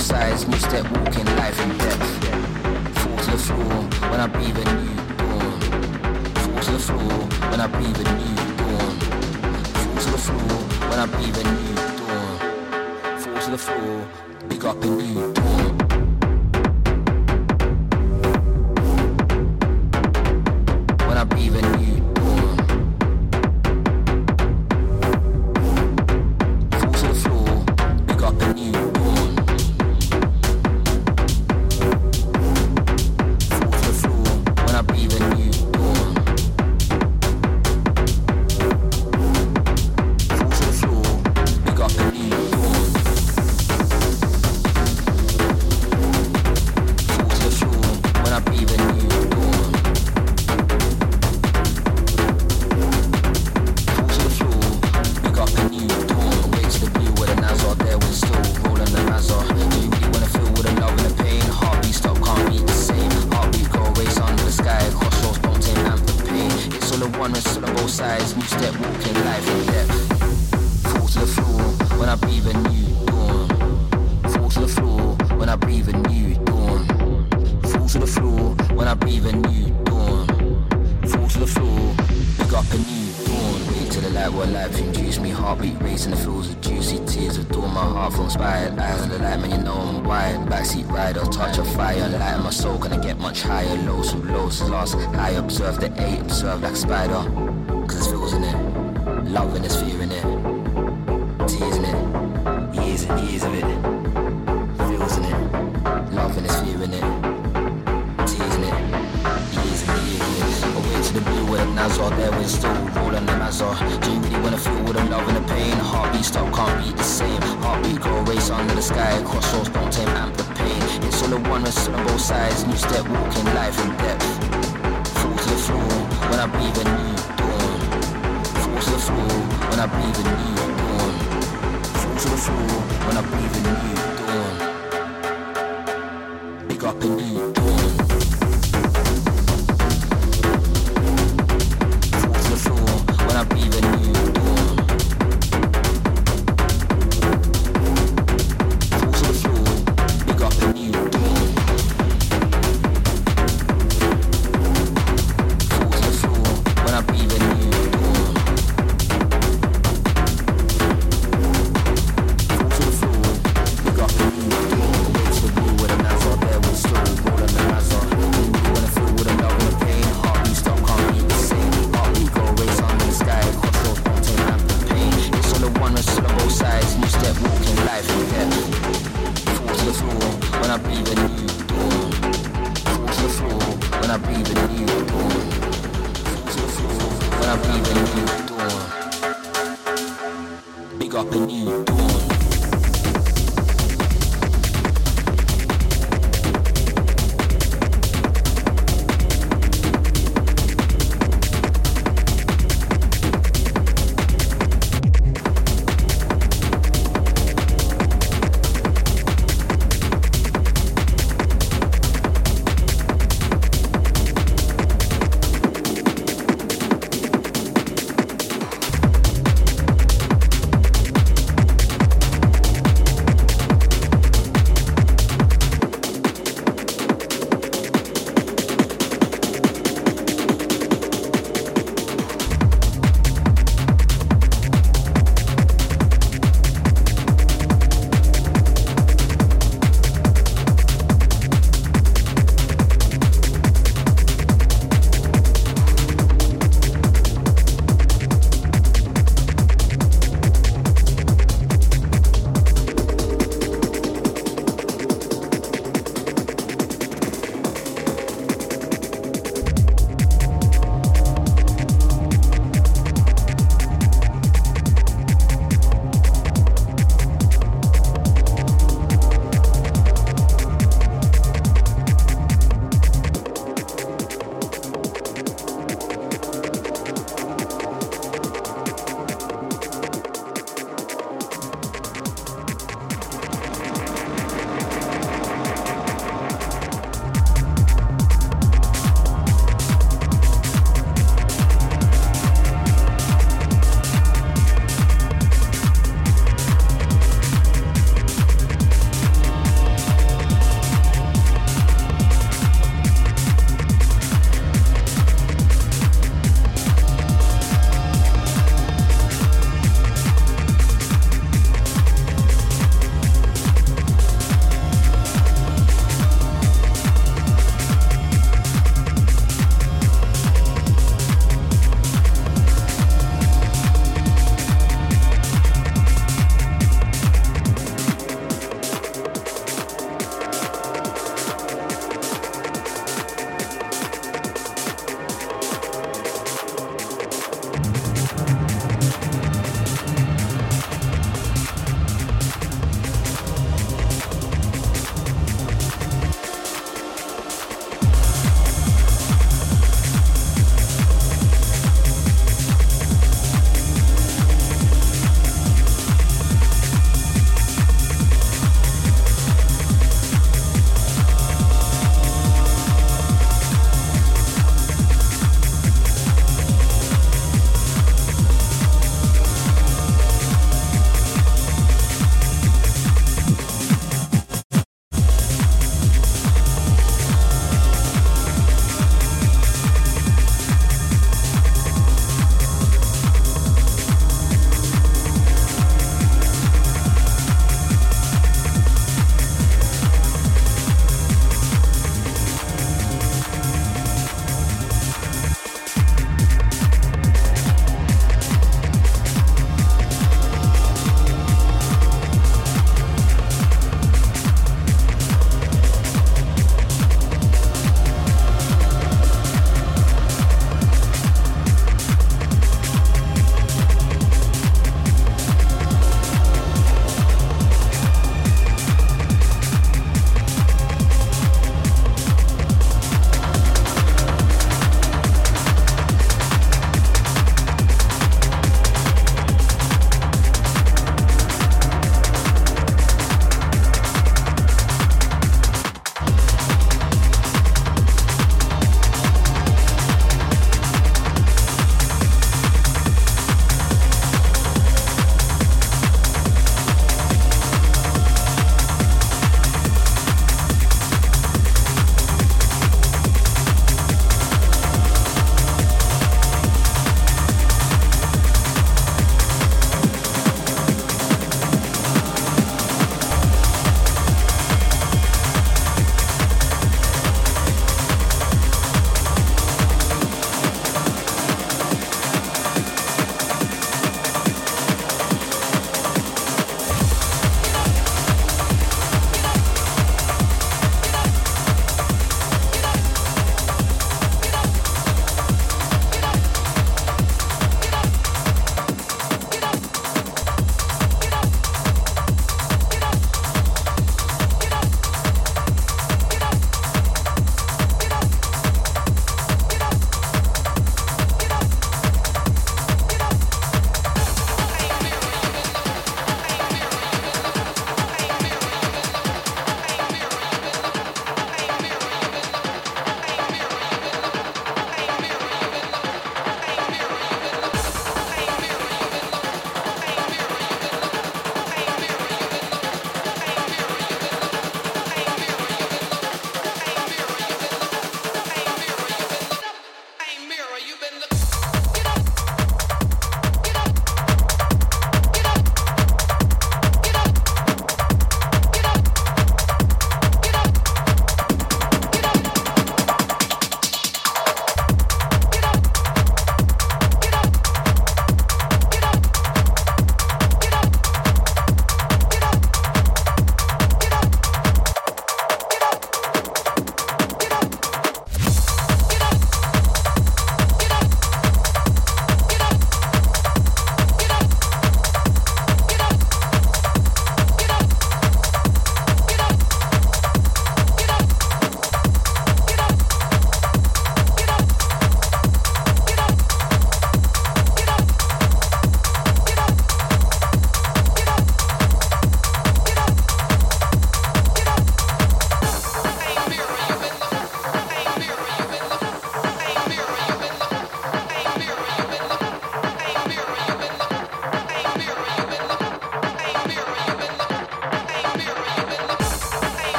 New step, walking life in depth. Fall to the floor when I breathe a new dawn. Fall to the floor when I breathe a new dawn. Fall to the floor when I breathe a new dawn. Fall to the floor, big up a new dawn.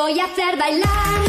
Voy a hacer bailar.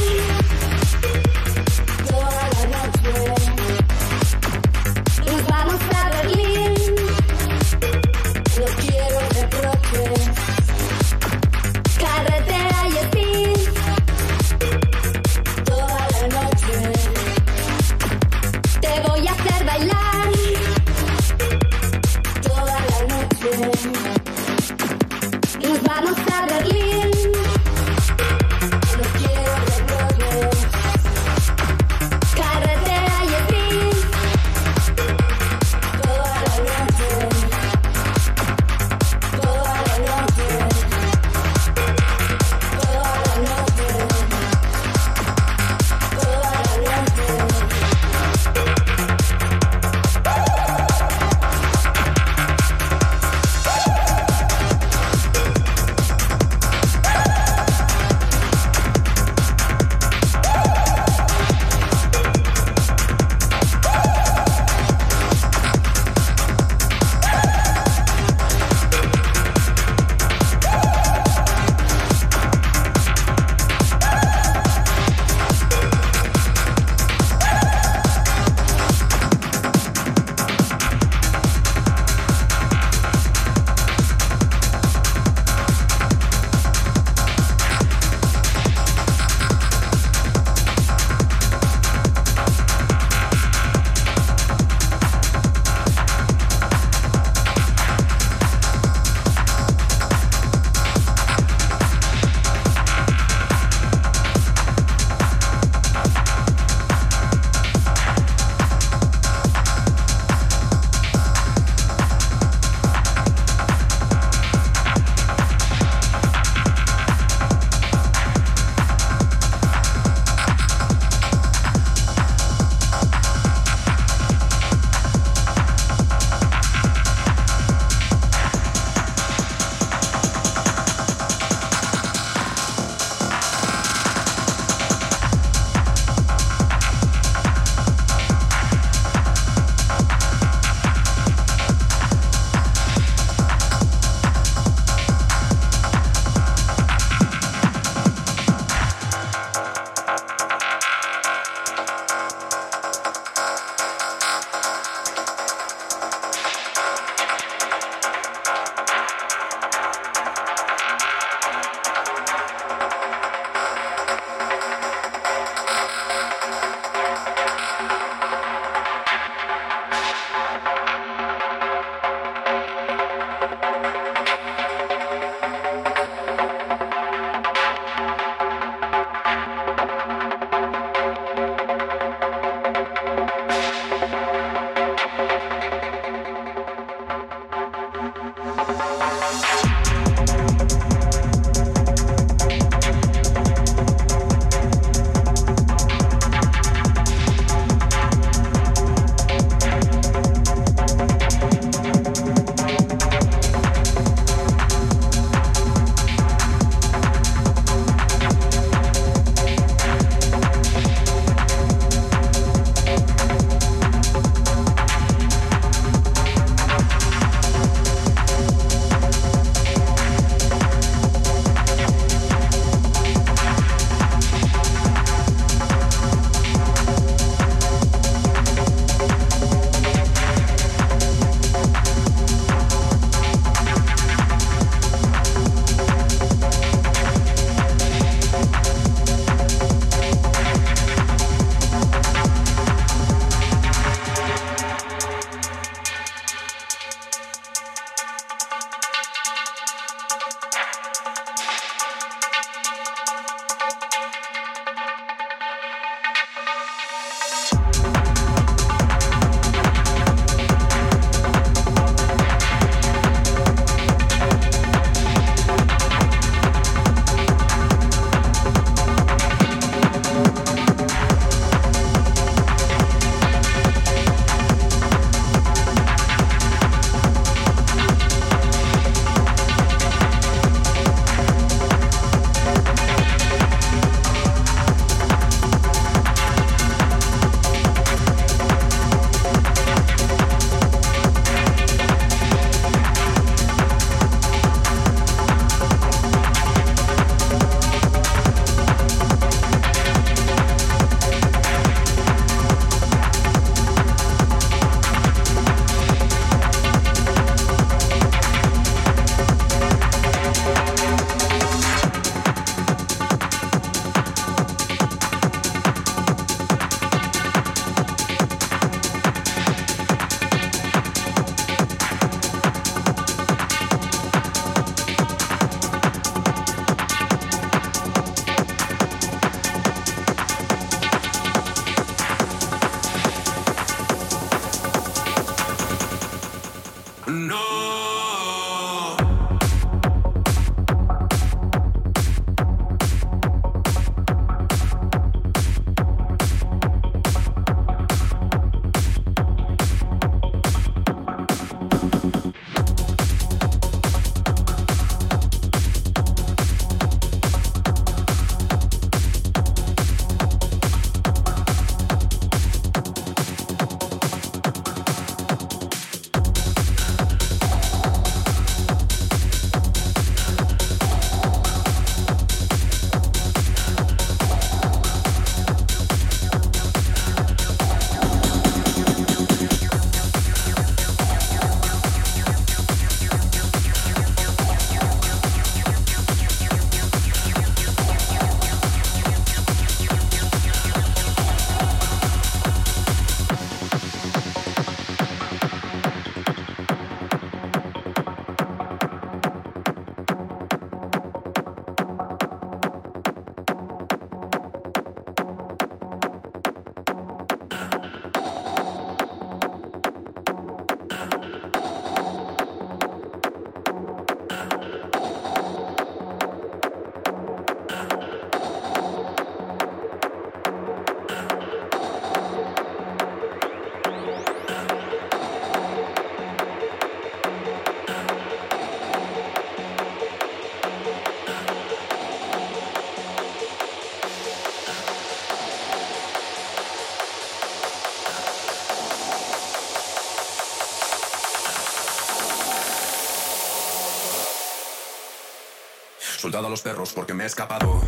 Soldado a los perros porque me he escapado.